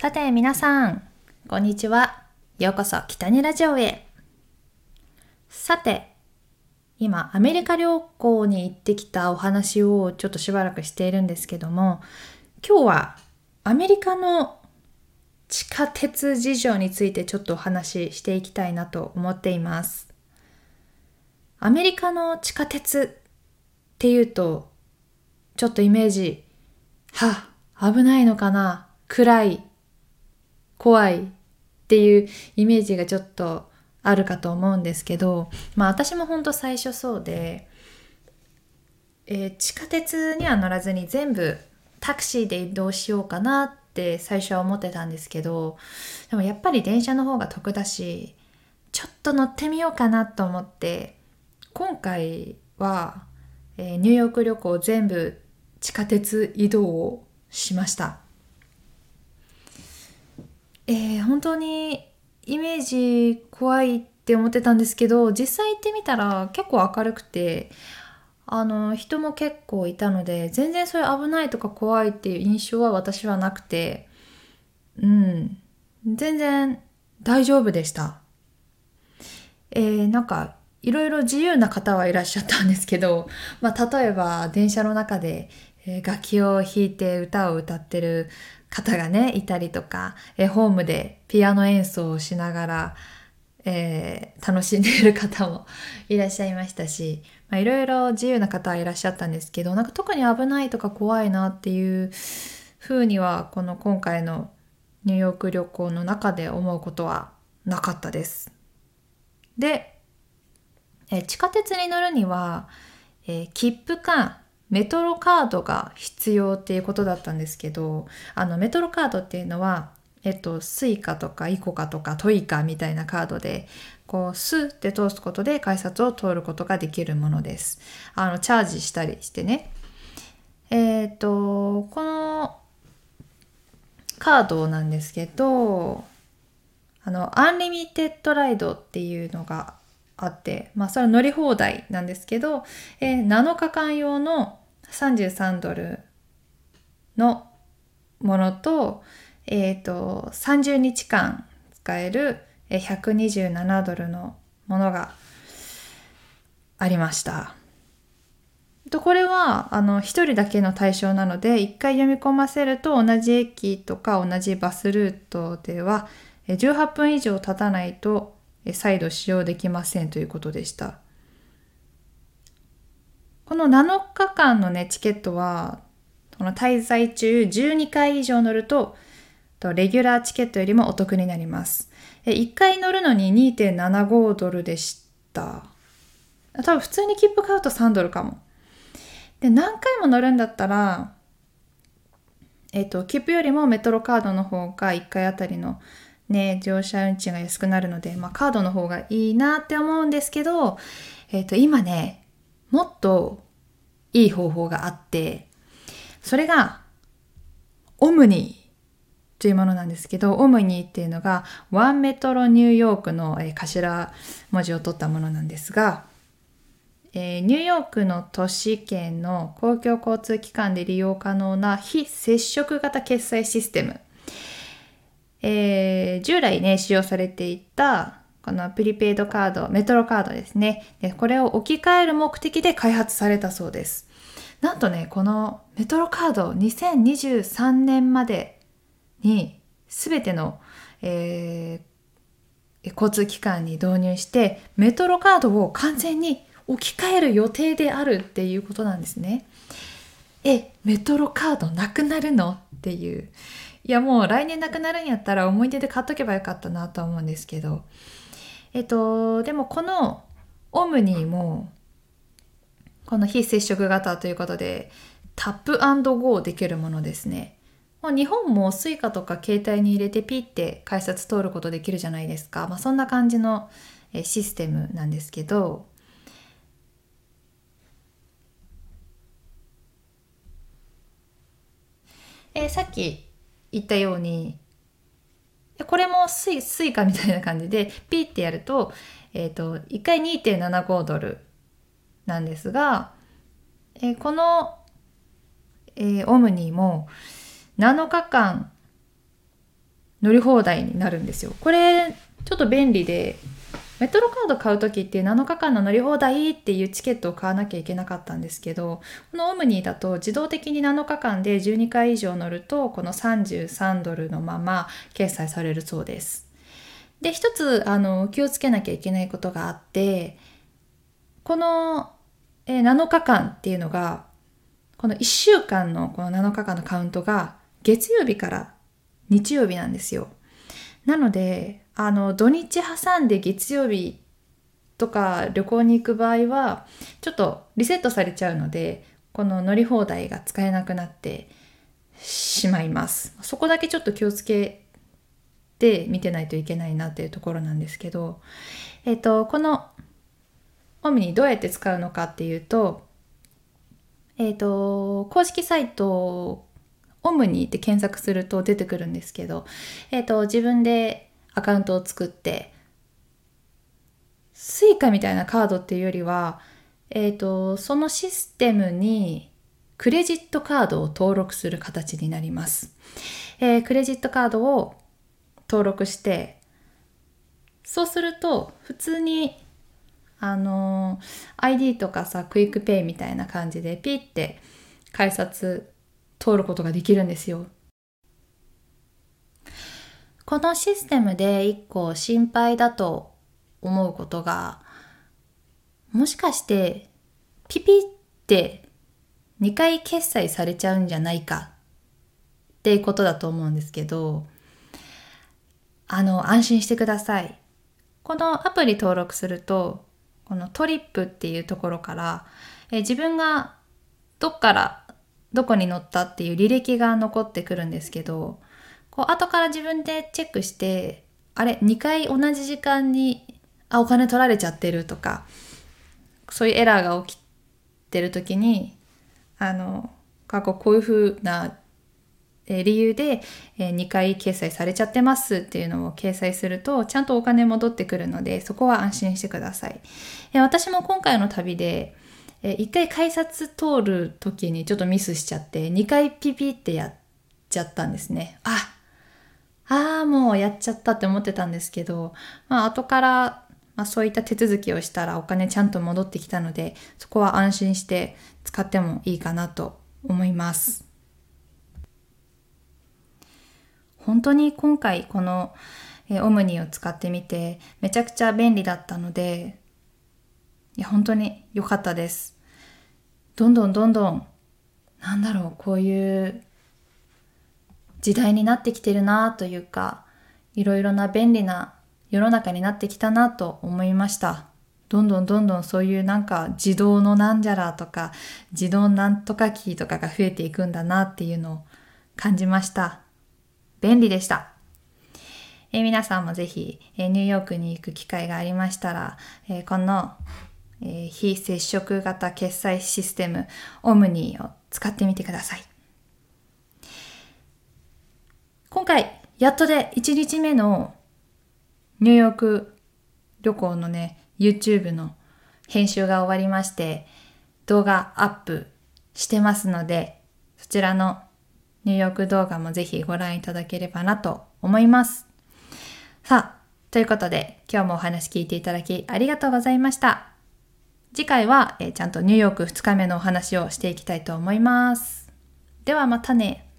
さて皆さん、こんにちは。ようこそ北にラジオへ。さて、今アメリカ旅行に行ってきたお話をちょっとしばらくしているんですけども、今日はアメリカの地下鉄事情についてちょっとお話ししていきたいなと思っています。アメリカの地下鉄っていうと、ちょっとイメージ、はあ、危ないのかな暗い怖いっていうイメージがちょっとあるかと思うんですけど、まあ私も本当最初そうで、えー、地下鉄には乗らずに全部タクシーで移動しようかなって最初は思ってたんですけど、でもやっぱり電車の方が得だし、ちょっと乗ってみようかなと思って、今回は、えー、ニューヨーク旅行全部地下鉄移動をしました。えー、本当にイメージ怖いって思ってたんですけど実際行ってみたら結構明るくてあの人も結構いたので全然そういう危ないとか怖いっていう印象は私はなくてうん全然大丈夫でした。えー、なんかいろいろ自由な方はいらっしゃったんですけど、まあ、例えば電車の中で、楽器を弾いて歌を歌ってる方がね、いたりとか、えホームでピアノ演奏をしながら、えー、楽しんでいる方も いらっしゃいましたし、まあ、いろいろ自由な方はいらっしゃったんですけど、なんか特に危ないとか怖いなっていう風には、この今回のニューヨーク旅行の中で思うことはなかったです。で、え地下鉄に乗るには、えー、切符かメトロカードが必要っていうことだったんですけどあのメトロカードっていうのはえっと、スイカとかイコカとかトイカみたいなカードで、こう、スって通すことで改札を通ることができるものです。あの、チャージしたりしてね。えっ、と、このカードなんですけど、あの、アンリミテッドライドっていうのがあって、まあ、それは乗り放題なんですけど、えー、7日間用の33ドルのものと、えっ、ー、と、30日間使える127ドルのものがありました。とこれはあの1人だけの対象なので1回読み込ませると同じ駅とか同じバスルートでは18分以上経たないと再度使用できませんということでした。この7日間のね、チケットは、この滞在中12回以上乗ると、レギュラーチケットよりもお得になります。1回乗るのに2.75ドルでした。多分普通に切符買うと3ドルかも。で、何回も乗るんだったら、えっ、と、切符よりもメトロカードの方が1回あたりのね、乗車運賃が安くなるので、まあカードの方がいいなって思うんですけど、えっ、と、今ね、もっといい方法があって、それが、オムニーというものなんですけど、オムニーっていうのが、ワンメトロニューヨークの頭文字を取ったものなんですが、えー、ニューヨークの都市圏の公共交通機関で利用可能な非接触型決済システム。えー、従来ね、使用されていたこのプリペイドカード、メトロカードですね。でこれを置き換える目的で開発されたそうです。なんとね、このメトロカード2023年までに全ての、えー、交通機関に導入してメトロカードを完全に置き換える予定であるっていうことなんですね。え、メトロカードなくなるの？っていう。いやもう来年なくなるんやったら思い出で買っとけばよかったなと思うんですけど。えっと、でもこのオムニーも、この非接触型ということで、タップゴーできるものですね。もう日本も Suica とか携帯に入れてピッて改札通ることできるじゃないですか。まあ、そんな感じのシステムなんですけど、えー、さっき言ったようにでこれもスイスイカみたいな感じでピってやると,、えーと、1回2.75ドルなんですが、えー、この、えー、 OMNY も7日間乗り放題になるんですよ。これちょっと便利でメトロカード買う時って7日間の乗り放題っていうチケットを買わなきゃいけなかったんですけどこの OMNY だと自動的に7日間で12回以上乗るとこの33ドルのまま決済されるそうです。で一つあの気をつけなきゃいけないことがあってこの、え7日間っていうのがこの1週間のこの7日間のカウントが月曜日から日曜日なんですよ。なのであの土日挟んで月曜日とか旅行に行く場合はちょっとリセットされちゃうのでこの乗り放題が使えなくなってしまいます。そこだけちょっと気をつけて見てないといけないなっていうところなんですけどえっ、ー、とこのオムニどうやって使うのかっていうとえっ、ー、と公式サイト OMNY って検索すると出てくるんですけど、えっ、ー、と自分でアカウントを作って、スイカみたいなカードっていうよりは、えっ、ー、と、そのシステムにクレジットカードを登録する形になります。えー、クレジットカードを登録して、そうすると、普通に、あの、ID とかさ、 QUICPay みたいな感じでピッて改札通ることができるんですよ。このシステムで一個心配だと思うことが、もしかしてピピって2回決済されちゃうんじゃないかっていうことだと思うんですけど、あの、安心してください。このアプリ登録すると、このトリップっていうところから、え自分がどっからどこに乗ったっていう履歴が残ってくるんですけど、こう後から自分でチェックしてあれ2回同じ時間にあお金取られちゃってるとかそういうエラーが起きてる時にあの過去こういうふうな理由で2回決済されちゃってますっていうのを掲載するとちゃんとお金戻ってくるのでそこは安心してください。私も今回の旅で1回改札通る時にちょっとミスしちゃって2回ピピってやっちゃったんですね。あああ、もうやっちゃったって思ってたんですけど、まあ後から、まあ、そういった手続きをしたらお金ちゃんと戻ってきたので、そこは安心して使ってもいいかなと思います。本当に今回このオムニを使ってみてめちゃくちゃ便利だったので、いや本当に良かったです。どんどんどんどん、なんだろう、こういう時代になってきてるなというかいろいろな便利な世の中になってきたなと思いました。どんどんどんどんそういうなんか自動のなんじゃらとか自動なんとかキーとかが増えていくんだなっていうのを感じました。便利でした。え皆さんもぜひ、えニューヨークに行く機会がありましたら、えこの、え非接触型決済システムオムニーを使ってみてください。今回、やっとで1日目のニューヨーク旅行のね、YouTube の編集が終わりまして、動画アップしてますので、そちらのニューヨーク動画もぜひご覧いただければなと思います。さあ、ということで今日もお話聞いていただきありがとうございました。次回は、えー、ちゃんとニューヨーク2日目のお話をしていきたいと思います。ではまたね。